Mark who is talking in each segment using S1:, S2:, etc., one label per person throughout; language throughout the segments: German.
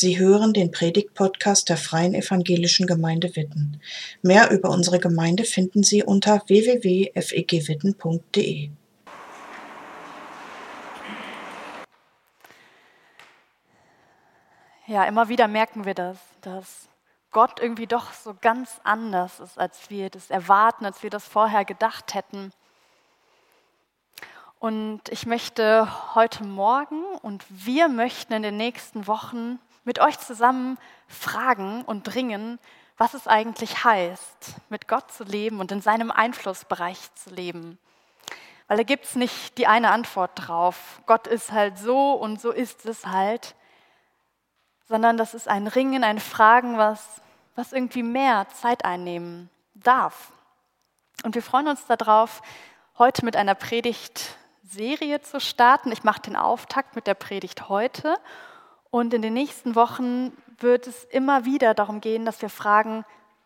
S1: Sie hören den Predigt-Podcast der Freien Evangelischen Gemeinde Witten. Mehr über unsere Gemeinde finden Sie unter www.fegwitten.de.
S2: Ja, immer wieder merken wir das, dass Gott irgendwie doch so ganz anders ist, als wir das erwarten, als wir das vorher gedacht hätten. Und ich möchte heute Morgen und wir möchten in den nächsten Wochen mit euch zusammen fragen und dringen, was es eigentlich heißt, mit Gott zu leben und in seinem Einflussbereich zu leben. Weil da gibt es nicht die eine Antwort drauf. Gott ist halt so und so ist es halt. Sondern das ist ein Ringen, ein Fragen, was, was irgendwie mehr Zeit einnehmen darf. Und wir freuen uns darauf, heute mit einer Predigt Serie zu starten. Ich mache den Auftakt mit der Predigt heute. Und in den nächsten Wochen wird es immer wieder darum gehen, dass wir fragen,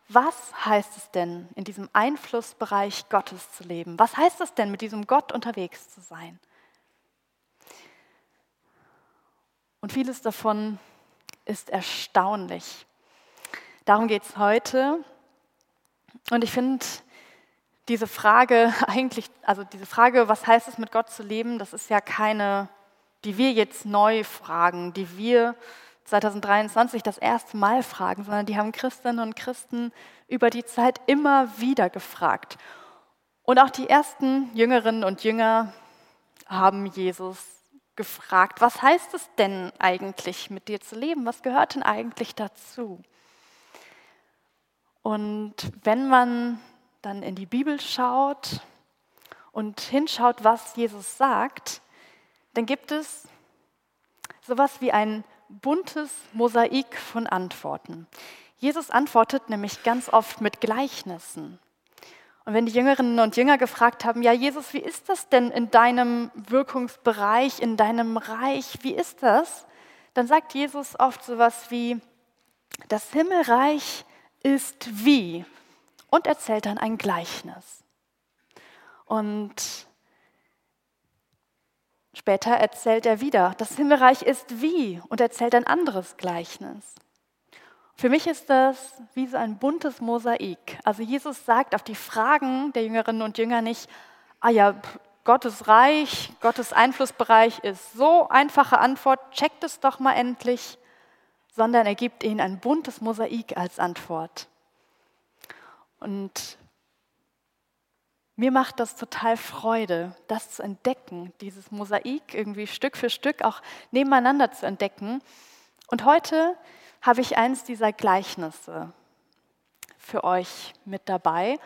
S2: was heißt es denn, in diesem Einflussbereich Gottes zu leben? Was heißt es denn, mit diesem Gott unterwegs zu sein? Und vieles davon ist erstaunlich. Darum geht es heute. Und ich finde, diese Frage eigentlich, also diese Frage, was heißt es mit Gott zu leben, das ist ja keine, die wir jetzt neu fragen, die wir 2023 das erste Mal fragen, sondern die haben Christinnen und Christen über die Zeit immer wieder gefragt. Und auch die ersten Jüngerinnen und Jünger haben Jesus gefragt, was heißt es denn eigentlich, mit dir zu leben? Was gehört denn eigentlich dazu? Und wenn man dann in die Bibel schaut und hinschaut, was Jesus sagt, dann gibt es sowas wie ein buntes Mosaik von Antworten. Jesus antwortet nämlich ganz oft mit Gleichnissen. Und wenn die Jüngerinnen und Jünger gefragt haben, ja Jesus, wie ist das denn in deinem Wirkungsbereich, in deinem Reich, wie ist das? Dann sagt Jesus oft sowas wie, das Himmelreich ist wie und erzählt dann ein Gleichnis. Und später erzählt er wieder, das Himmelreich ist wie und erzählt ein anderes Gleichnis. Für mich ist das wie so ein buntes Mosaik. Also Jesus sagt auf die Fragen der Jüngerinnen und Jünger nicht, ah ja, Gottes Reich, Gottes Einflussbereich ist so einfache Antwort, checkt es doch mal endlich, sondern er gibt ihnen ein buntes Mosaik als Antwort. Und mir macht das total Freude, das zu entdecken, dieses Mosaik irgendwie Stück für Stück auch nebeneinander zu entdecken. Und heute habe ich eins dieser Gleichnisse für euch mit dabei.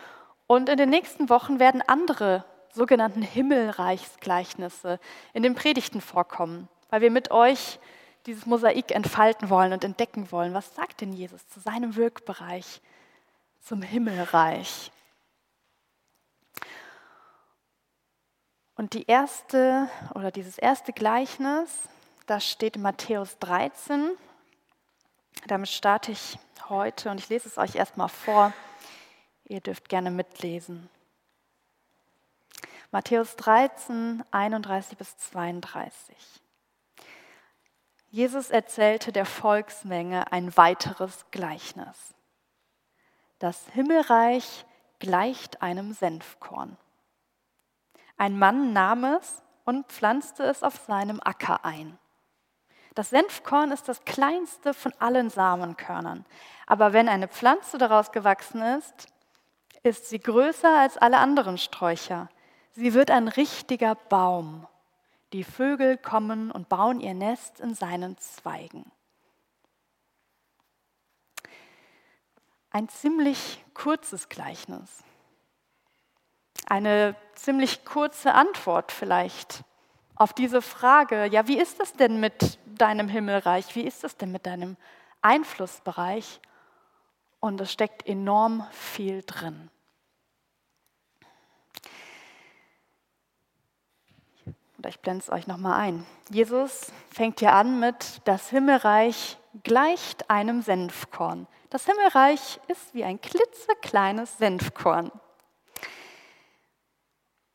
S2: Und in den nächsten Wochen werden andere sogenannten Himmelreichsgleichnisse in den Predigten vorkommen, weil wir mit euch dieses Mosaik entfalten wollen und entdecken wollen. Was sagt denn Jesus zu seinem Wirkbereich? zum Himmelreich. Und die erste oder dieses erste Gleichnis, das steht in Matthäus 13. Damit starte ich heute und ich lese es euch erstmal vor. Ihr dürft gerne mitlesen. Matthäus 13, 31 bis 32. Jesus erzählte der Volksmenge ein weiteres Gleichnis. Das Himmelreich gleicht einem Senfkorn. Ein Mann nahm es und pflanzte es auf seinem Acker ein. Das Senfkorn ist das kleinste von allen Samenkörnern, aber wenn eine Pflanze daraus gewachsen ist, ist sie größer als alle anderen Sträucher. Sie wird ein richtiger Baum. Die Vögel kommen und bauen ihr Nest in seinen Zweigen. ein ziemlich kurzes Gleichnis. Eine ziemlich kurze Antwort vielleicht auf diese Frage, ja, wie ist es denn mit deinem Himmelreich? Wie ist es denn mit deinem Einflussbereich? Und es steckt enorm viel drin. Oder ich blende es euch nochmal ein. Jesus fängt hier an mit, das Himmelreich gleicht einem Senfkorn. Das Himmelreich ist wie ein klitzekleines Senfkorn.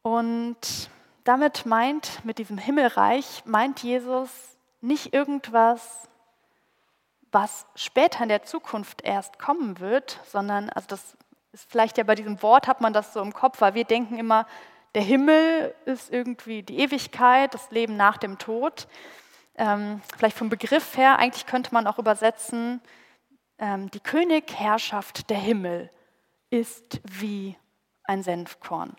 S2: Und damit meint, mit diesem Himmelreich, meint Jesus nicht irgendwas was später in der Zukunft erst kommen wird, sondern, also das ist vielleicht ja bei diesem Wort, hat man das so im Kopf, weil wir denken immer, der Himmel ist irgendwie die Ewigkeit, das Leben nach dem Tod. Ähm, vielleicht vom Begriff her, eigentlich könnte man auch übersetzen, ähm, die Königherrschaft der Himmel ist wie ein Senfkorn.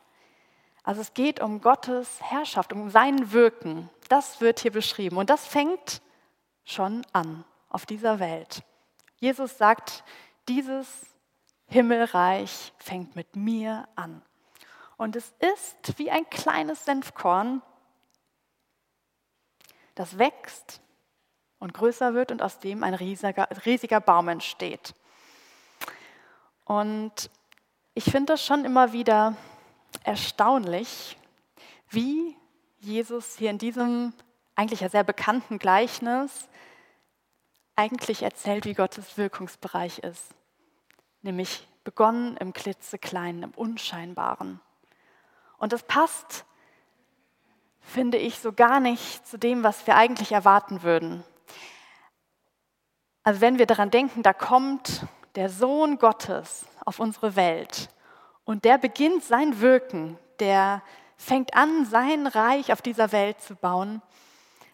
S2: Also es geht um Gottes Herrschaft, um sein Wirken. Das wird hier beschrieben. Und das fängt schon an auf dieser Welt. Jesus sagt, dieses Himmelreich fängt mit mir an. Und es ist wie ein kleines Senfkorn, das wächst und größer wird und aus dem ein riesiger, riesiger Baum entsteht. Und ich finde das schon immer wieder erstaunlich, wie Jesus hier in diesem eigentlich ja sehr bekannten Gleichnis eigentlich erzählt, wie Gottes Wirkungsbereich ist. Nämlich begonnen im klitzekleinen, im Unscheinbaren. Und das passt, finde ich, so gar nicht zu dem, was wir eigentlich erwarten würden. Also wenn wir daran denken, da kommt der Sohn Gottes auf unsere Welt und der beginnt sein Wirken, der fängt an, sein Reich auf dieser Welt zu bauen,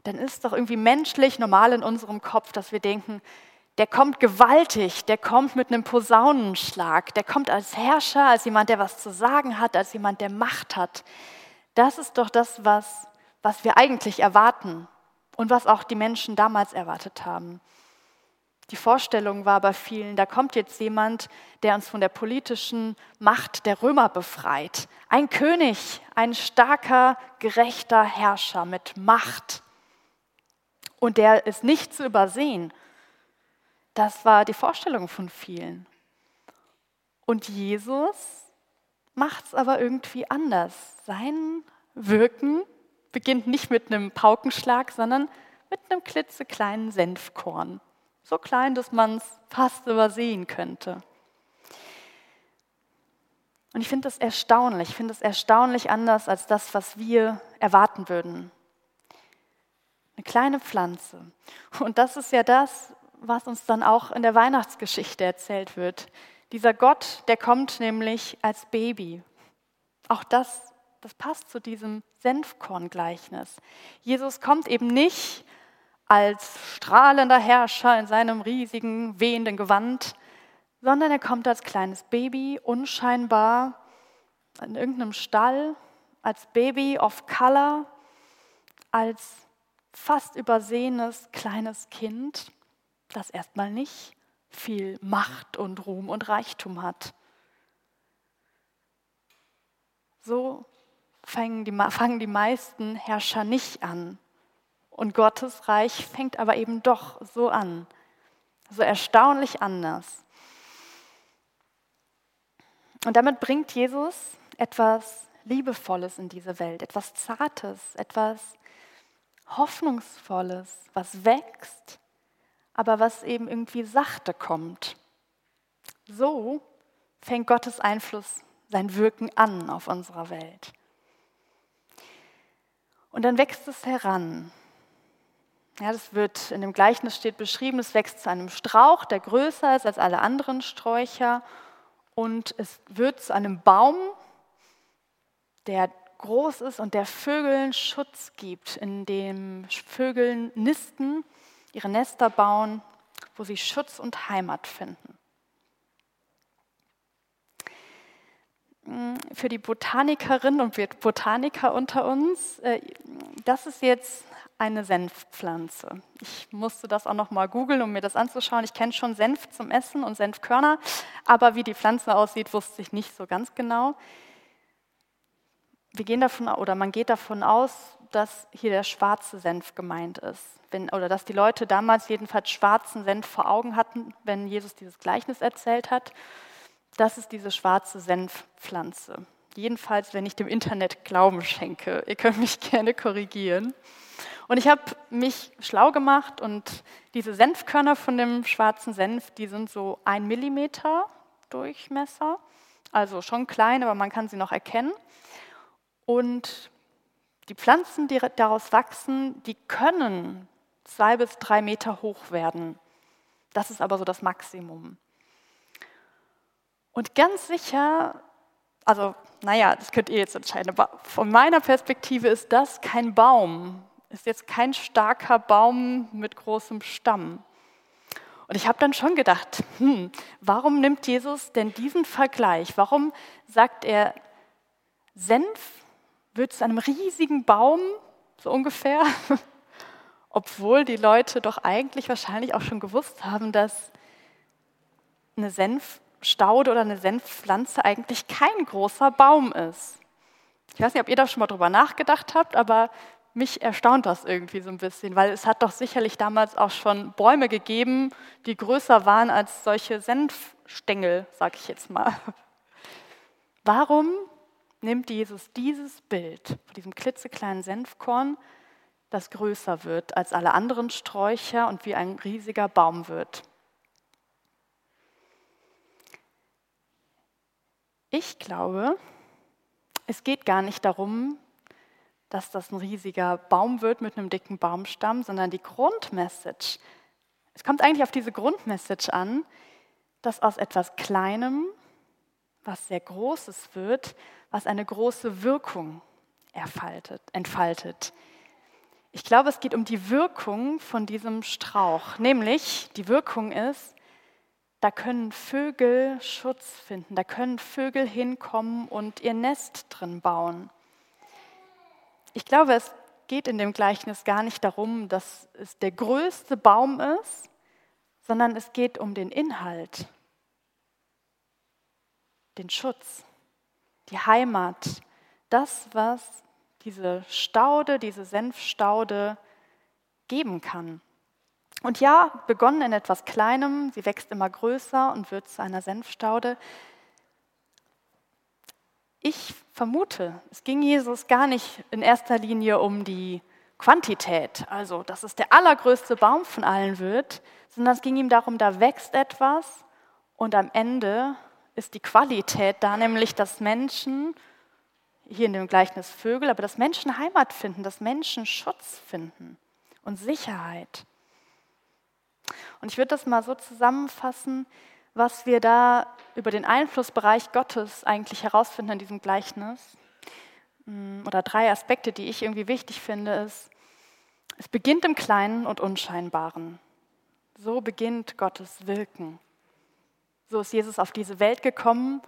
S2: dann ist doch irgendwie menschlich normal in unserem Kopf, dass wir denken, der kommt gewaltig, der kommt mit einem Posaunenschlag, der kommt als Herrscher, als jemand, der was zu sagen hat, als jemand, der Macht hat. Das ist doch das, was, was wir eigentlich erwarten und was auch die Menschen damals erwartet haben. Die Vorstellung war bei vielen, da kommt jetzt jemand, der uns von der politischen Macht der Römer befreit. Ein König, ein starker, gerechter Herrscher mit Macht. Und der ist nicht zu übersehen. Das war die Vorstellung von vielen. Und Jesus macht es aber irgendwie anders. Sein Wirken beginnt nicht mit einem Paukenschlag, sondern mit einem klitzekleinen Senfkorn. So klein, dass man es fast übersehen könnte. Und ich finde das erstaunlich. Ich finde es erstaunlich anders als das, was wir erwarten würden. Eine kleine Pflanze. Und das ist ja das, was uns dann auch in der Weihnachtsgeschichte erzählt wird. Dieser Gott, der kommt nämlich als Baby. Auch das, das passt zu diesem Senfkorn-Gleichnis. Jesus kommt eben nicht als strahlender Herrscher in seinem riesigen, wehenden Gewand, sondern er kommt als kleines Baby, unscheinbar, in irgendeinem Stall, als Baby of Color, als fast übersehenes kleines Kind, das erstmal nicht viel Macht und Ruhm und Reichtum hat. So fangen die, fangen die meisten Herrscher nicht an. Und Gottes Reich fängt aber eben doch so an, so erstaunlich anders. Und damit bringt Jesus etwas Liebevolles in diese Welt, etwas Zartes, etwas Hoffnungsvolles, was wächst, aber was eben irgendwie sachte kommt. So fängt Gottes Einfluss, sein Wirken an auf unserer Welt. Und dann wächst es heran. Ja, das wird in dem Gleichnis steht beschrieben, es wächst zu einem Strauch, der größer ist als alle anderen Sträucher und es wird zu einem Baum, der groß ist und der Vögeln Schutz gibt, in dem Vögeln nisten, ihre Nester bauen, wo sie Schutz und Heimat finden. Für die Botanikerinnen und Botaniker unter uns, äh, das ist jetzt eine Senfpflanze. Ich musste das auch noch mal googeln, um mir das anzuschauen. Ich kenne schon Senf zum Essen und Senfkörner, aber wie die Pflanze aussieht, wusste ich nicht so ganz genau. Wir gehen davon oder man geht davon aus, dass hier der schwarze Senf gemeint ist, wenn, oder dass die Leute damals jedenfalls schwarzen Senf vor Augen hatten, wenn Jesus dieses Gleichnis erzählt hat. Das ist diese schwarze Senfpflanze. Jedenfalls, wenn ich dem Internet Glauben schenke. Ihr könnt mich gerne korrigieren. Und ich habe mich schlau gemacht und diese Senfkörner von dem schwarzen Senf, die sind so ein Millimeter Durchmesser, also schon klein, aber man kann sie noch erkennen. Und die Pflanzen, die daraus wachsen, die können zwei bis drei Meter hoch werden. Das ist aber so das Maximum. Und ganz sicher, also naja, das könnt ihr jetzt entscheiden, aber von meiner Perspektive ist das kein Baum, ist jetzt kein starker Baum mit großem Stamm. Und ich habe dann schon gedacht, hm, warum nimmt Jesus denn diesen Vergleich? Warum sagt er, Senf wird zu einem riesigen Baum, so ungefähr, obwohl die Leute doch eigentlich wahrscheinlich auch schon gewusst haben, dass eine Senfstaude oder eine Senfpflanze eigentlich kein großer Baum ist. Ich weiß nicht, ob ihr da schon mal drüber nachgedacht habt, aber mich erstaunt das irgendwie so ein bisschen, weil es hat doch sicherlich damals auch schon Bäume gegeben, die größer waren als solche Senfstängel, sag ich jetzt mal. Warum nimmt Jesus dieses Bild von diesem klitzekleinen Senfkorn, das größer wird als alle anderen Sträucher und wie ein riesiger Baum wird? Ich glaube, es geht gar nicht darum, dass das ein riesiger Baum wird mit einem dicken Baumstamm, sondern die Grundmessage, es kommt eigentlich auf diese Grundmessage an, dass aus etwas Kleinem, was sehr Großes wird, was eine große Wirkung entfaltet. Ich glaube, es geht um die Wirkung von diesem Strauch, nämlich die Wirkung ist, da können Vögel Schutz finden, da können Vögel hinkommen und ihr Nest drin bauen. Ich glaube, es geht in dem Gleichnis gar nicht darum, dass es der größte Baum ist, sondern es geht um den Inhalt, den Schutz, die Heimat, das, was diese Staude, diese Senfstaude geben kann. Und ja, begonnen in etwas Kleinem, sie wächst immer größer und wird zu einer Senfstaude. Ich vermute, es ging Jesus gar nicht in erster Linie um die Quantität, also dass es der allergrößte Baum von allen wird, sondern es ging ihm darum, da wächst etwas und am Ende ist die Qualität da, nämlich dass Menschen, hier in dem Gleichnis Vögel, aber dass Menschen Heimat finden, dass Menschen Schutz finden und Sicherheit. Und ich würde das mal so zusammenfassen, was wir da über den Einflussbereich Gottes eigentlich herausfinden in diesem Gleichnis. Mm, oder drei Aspekte, die ich irgendwie wichtig finde, ist, es beginnt im Kleinen und Unscheinbaren. So beginnt Gottes Wirken. So ist Jesus auf diese Welt gekommen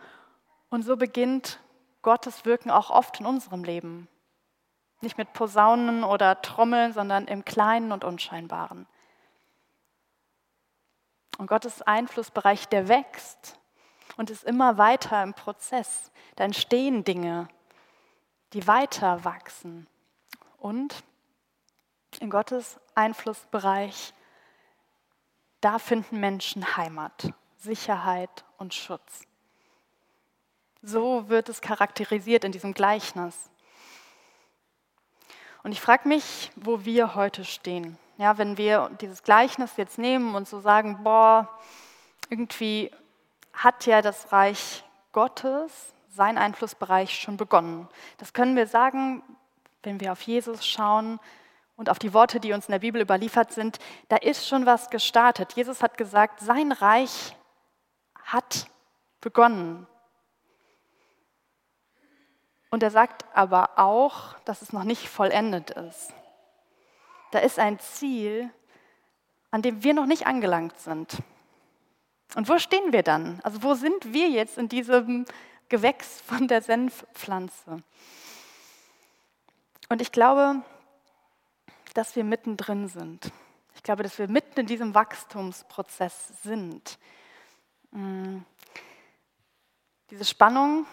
S2: und so beginnt Gottes Wirken auch oft in unserem Leben. Nicht mit Posaunen oder Trommeln, sondern im Kleinen und Unscheinbaren. Und Gottes Einflussbereich, der wächst und ist immer weiter im Prozess. Da entstehen Dinge, die weiter wachsen. Und in Gottes Einflussbereich, da finden Menschen Heimat, Sicherheit und Schutz. So wird es charakterisiert in diesem Gleichnis. Und ich frage mich, wo wir heute stehen. Ja, wenn wir dieses Gleichnis jetzt nehmen und so sagen, boah, irgendwie hat ja das Reich Gottes, sein Einflussbereich schon begonnen. Das können wir sagen, wenn wir auf Jesus schauen und auf die Worte, die uns in der Bibel überliefert sind. Da ist schon was gestartet. Jesus hat gesagt, sein Reich hat begonnen. Und er sagt aber auch, dass es noch nicht vollendet ist da ist ein Ziel, an dem wir noch nicht angelangt sind. Und wo stehen wir dann? Also wo sind wir jetzt in diesem Gewächs von der Senfpflanze? Und ich glaube, dass wir mittendrin sind. Ich glaube, dass wir mitten in diesem Wachstumsprozess sind. Mm. Diese Spannung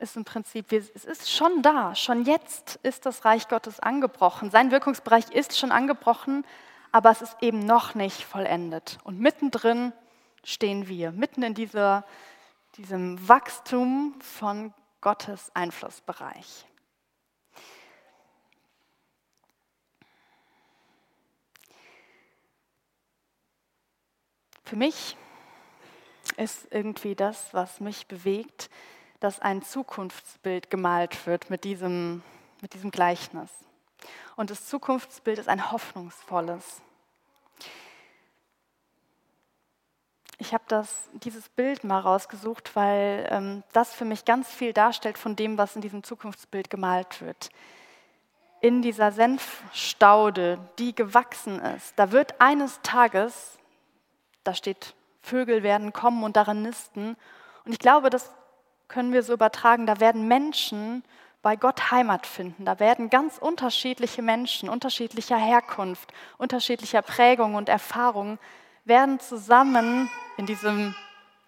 S2: ist im Prinzip, es ist schon da, schon jetzt ist das Reich Gottes angebrochen. Sein Wirkungsbereich ist schon angebrochen, aber es ist eben noch nicht vollendet. Und mittendrin stehen wir, mitten in dieser, diesem Wachstum von Gottes Einflussbereich. Für mich ist irgendwie das, was mich bewegt, dass ein Zukunftsbild gemalt wird mit diesem, mit diesem Gleichnis. Und das Zukunftsbild ist ein hoffnungsvolles. ich habe dieses Bild mal rausgesucht, weil ähm, das für mich ganz viel darstellt von dem, was in diesem Zukunftsbild gemalt wird. In dieser Senfstaude, die gewachsen ist, da wird eines Tages, da steht, Vögel werden kommen und darin nisten. Und ich glaube, das können wir so übertragen, da werden Menschen bei Gott Heimat finden. Da werden ganz unterschiedliche Menschen, unterschiedlicher Herkunft, unterschiedlicher Prägung und Erfahrung, werden zusammen in diesem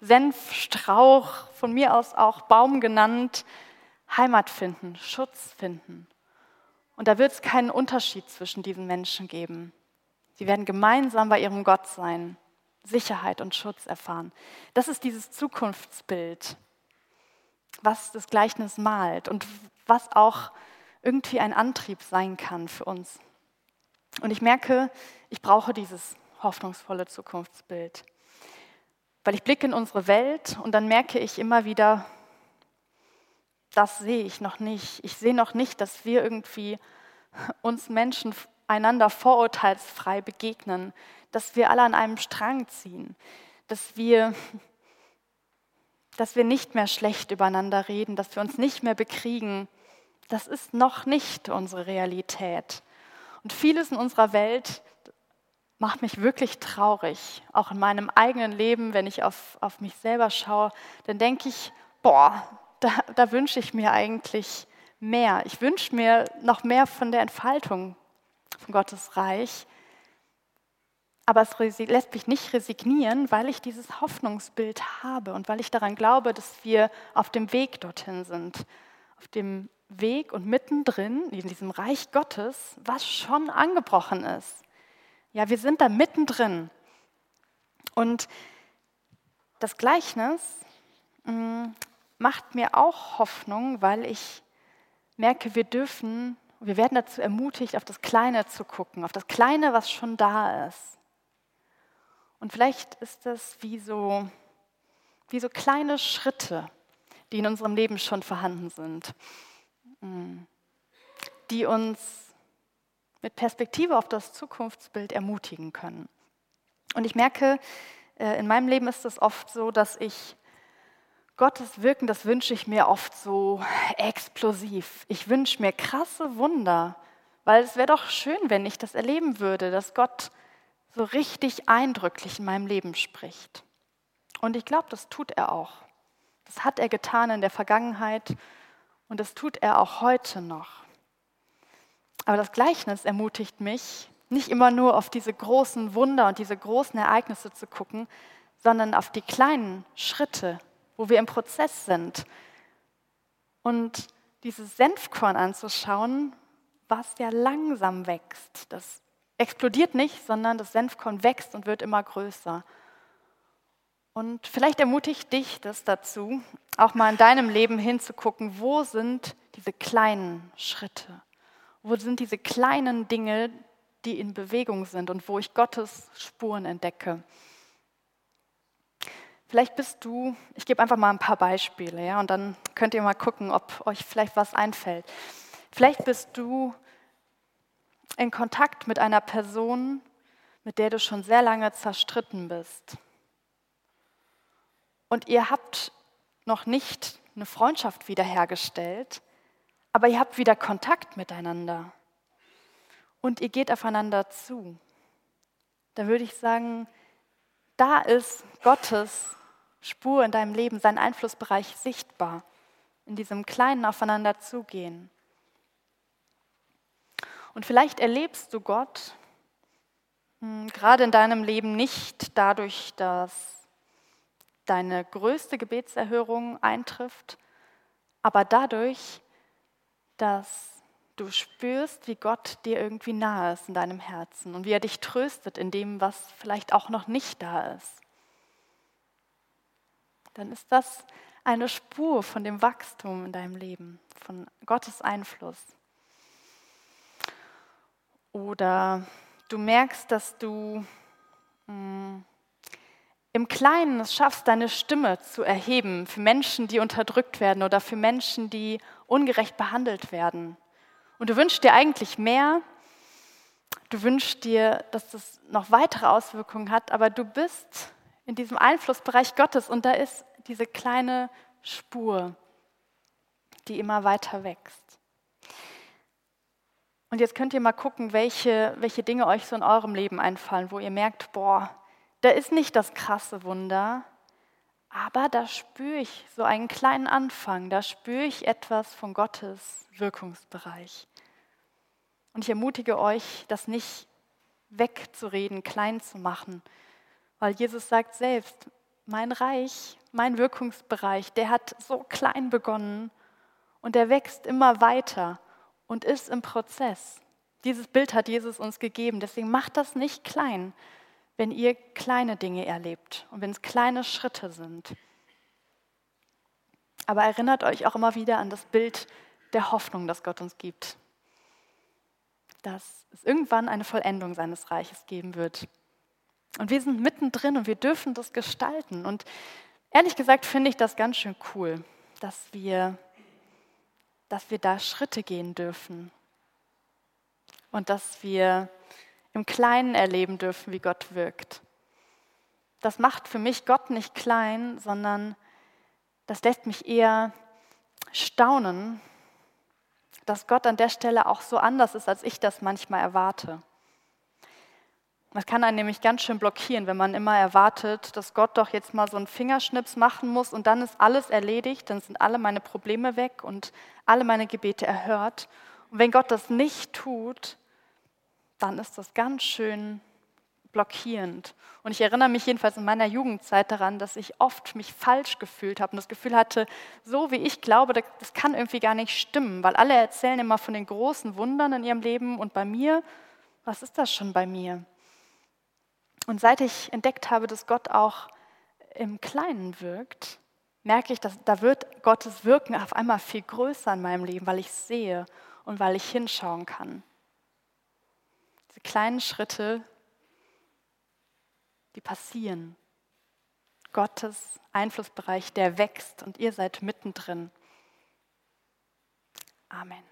S2: Senfstrauch, von mir aus auch Baum genannt, Heimat finden, Schutz finden. Und da wird es keinen Unterschied zwischen diesen Menschen geben. Sie werden gemeinsam bei ihrem Gott sein, Sicherheit und Schutz erfahren. Das ist dieses Zukunftsbild, was das Gleichnis malt und was auch irgendwie ein Antrieb sein kann für uns. Und ich merke, ich brauche dieses hoffnungsvolle Zukunftsbild. Weil ich blicke in unsere Welt und dann merke ich immer wieder, das sehe ich noch nicht. Ich sehe noch nicht, dass wir irgendwie uns Menschen einander vorurteilsfrei begegnen, dass wir alle an einem Strang ziehen, dass wir, dass wir nicht mehr schlecht übereinander reden, dass wir uns nicht mehr bekriegen. Das ist noch nicht unsere Realität. Und vieles in unserer Welt macht mich wirklich traurig. Auch in meinem eigenen Leben, wenn ich auf, auf mich selber schaue, dann denke ich, boah, da, da wünsche ich mir eigentlich mehr. Ich wünsche mir noch mehr von der Entfaltung von Gottes Reich. Aber es lässt mich nicht resignieren, weil ich dieses Hoffnungsbild habe und weil ich daran glaube, dass wir auf dem Weg dorthin sind. Auf dem Weg und mittendrin in diesem Reich Gottes, was schon angebrochen ist. Ja, wir sind da mittendrin. Und das Gleichnis mm, macht mir auch Hoffnung, weil ich merke, wir dürfen, wir werden dazu ermutigt, auf das Kleine zu gucken, auf das Kleine, was schon da ist. Und vielleicht ist das wie so, wie so kleine Schritte, die in unserem Leben schon vorhanden sind, mm, die uns mit Perspektive auf das Zukunftsbild ermutigen können. Und ich merke, äh, in meinem Leben ist es oft so, dass ich Gottes Wirken, das wünsche ich mir oft so explosiv. Ich wünsche mir krasse Wunder, weil es wäre doch schön, wenn ich das erleben würde, dass Gott so richtig eindrücklich in meinem Leben spricht. Und ich glaube, das tut er auch. Das hat er getan in der Vergangenheit und das tut er auch heute noch. Aber das Gleichnis ermutigt mich, nicht immer nur auf diese großen Wunder und diese großen Ereignisse zu gucken, sondern auf die kleinen Schritte, wo wir im Prozess sind. Und dieses Senfkorn anzuschauen, was ja langsam wächst. Das explodiert nicht, sondern das Senfkorn wächst und wird immer größer. Und vielleicht ermutigt dich das dazu, auch mal in deinem Leben hinzugucken, wo sind diese kleinen Schritte? Wo sind diese kleinen Dinge, die in Bewegung sind und wo ich Gottes Spuren entdecke? Vielleicht bist du, ich gebe einfach mal ein paar Beispiele, ja, und dann könnt ihr mal gucken, ob euch vielleicht was einfällt. Vielleicht bist du in Kontakt mit einer Person, mit der du schon sehr lange zerstritten bist. Und ihr habt noch nicht eine Freundschaft wiederhergestellt, aber ihr habt wieder Kontakt miteinander und ihr geht aufeinander zu. Da würde ich sagen, da ist Gottes Spur in deinem Leben, sein Einflussbereich sichtbar, in diesem kleinen Aufeinander zugehen. Und vielleicht erlebst du Gott hm, gerade in deinem Leben nicht dadurch, dass deine größte Gebetserhörung eintrifft, aber dadurch, dass du spürst, wie Gott dir irgendwie nahe ist in deinem Herzen und wie er dich tröstet in dem, was vielleicht auch noch nicht da ist. Dann ist das eine Spur von dem Wachstum in deinem Leben, von Gottes Einfluss. Oder du merkst, dass du hm, im Kleinen es schaffst, deine Stimme zu erheben für Menschen, die unterdrückt werden oder für Menschen, die ungerecht behandelt werden. Und du wünschst dir eigentlich mehr, du wünschst dir, dass das noch weitere Auswirkungen hat, aber du bist in diesem Einflussbereich Gottes und da ist diese kleine Spur, die immer weiter wächst. Und jetzt könnt ihr mal gucken, welche, welche Dinge euch so in eurem Leben einfallen, wo ihr merkt, boah, da ist nicht das krasse Wunder, aber da spüre ich so einen kleinen Anfang, da spüre ich etwas von Gottes Wirkungsbereich. Und ich ermutige euch, das nicht wegzureden, klein zu machen, weil Jesus sagt selbst, mein Reich, mein Wirkungsbereich, der hat so klein begonnen und der wächst immer weiter und ist im Prozess. Dieses Bild hat Jesus uns gegeben, deswegen macht das nicht klein, wenn ihr kleine Dinge erlebt und wenn es kleine Schritte sind. Aber erinnert euch auch immer wieder an das Bild der Hoffnung, das Gott uns gibt. Dass es irgendwann eine Vollendung seines Reiches geben wird. Und wir sind mittendrin und wir dürfen das gestalten. Und ehrlich gesagt finde ich das ganz schön cool, dass wir, dass wir da Schritte gehen dürfen. Und dass wir im Kleinen erleben dürfen, wie Gott wirkt. Das macht für mich Gott nicht klein, sondern das lässt mich eher staunen, dass Gott an der Stelle auch so anders ist, als ich das manchmal erwarte. Das kann einen nämlich ganz schön blockieren, wenn man immer erwartet, dass Gott doch jetzt mal so einen Fingerschnips machen muss und dann ist alles erledigt, dann sind alle meine Probleme weg und alle meine Gebete erhört. Und wenn Gott das nicht tut, dann ist das ganz schön blockierend. Und ich erinnere mich jedenfalls in meiner Jugendzeit daran, dass ich oft mich falsch gefühlt habe und das Gefühl hatte, so wie ich glaube, das kann irgendwie gar nicht stimmen, weil alle erzählen immer von den großen Wundern in ihrem Leben und bei mir, was ist das schon bei mir? Und seit ich entdeckt habe, dass Gott auch im Kleinen wirkt, merke ich, dass da wird Gottes Wirken auf einmal viel größer in meinem Leben, weil ich sehe und weil ich hinschauen kann. Diese kleinen Schritte, die passieren. Gottes Einflussbereich, der wächst und ihr seid mittendrin. Amen.